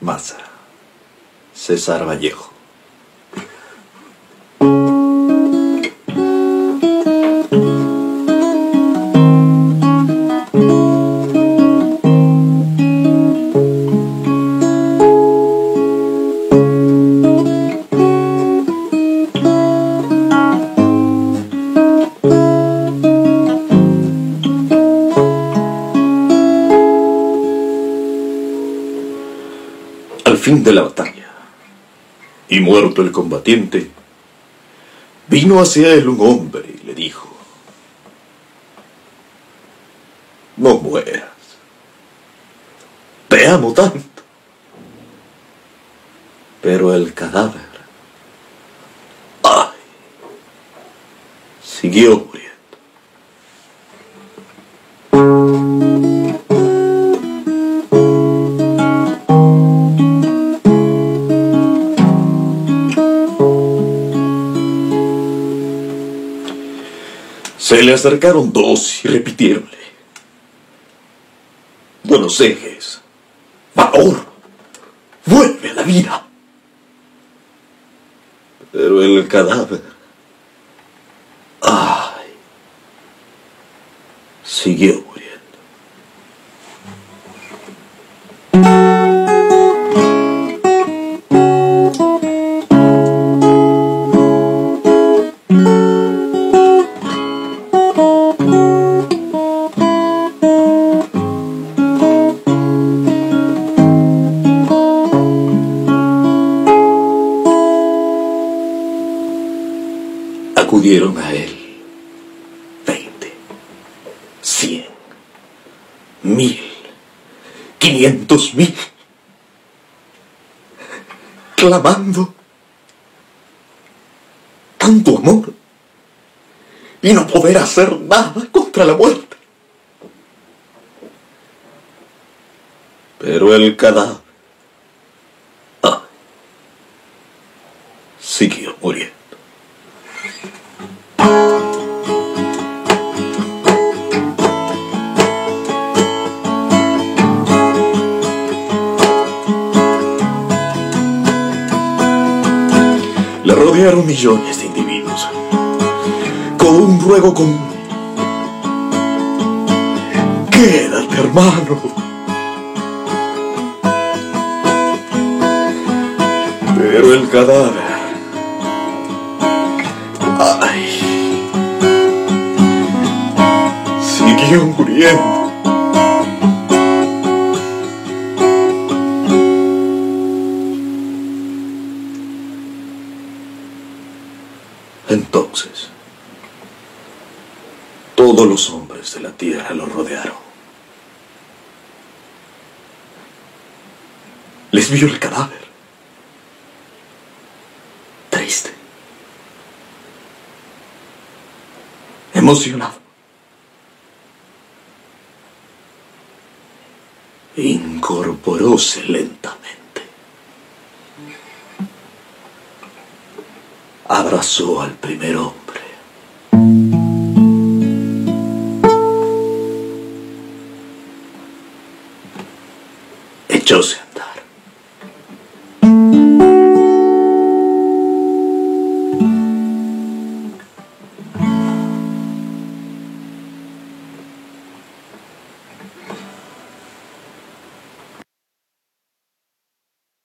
Maza. César Vallejo. Fin de la batalla, y muerto el combatiente, vino hacia él un hombre y le dijo, no mueras, te amo tanto. Pero el cadáver, ay, siguió muriendo. Se le acercaron dos y repitiéronle. Buenos ejes, valor, vuelve a la vida. Pero el cadáver, ay, siguió muriendo. Acudieron a él. Veinte, cien, mil, quinientos mil, clamando. Tanto amor. Y no poder hacer nada contra la muerte. Pero el cadáver Le rodearon millones de individuos con un ruego común. Quédate, hermano. Pero el cadáver. Ay. Siguió muriendo. Entonces, todos los hombres de la tierra lo rodearon. Les vio el cadáver. Triste. Emocionado. Incorporóse lentamente. Abrazó al primer hombre.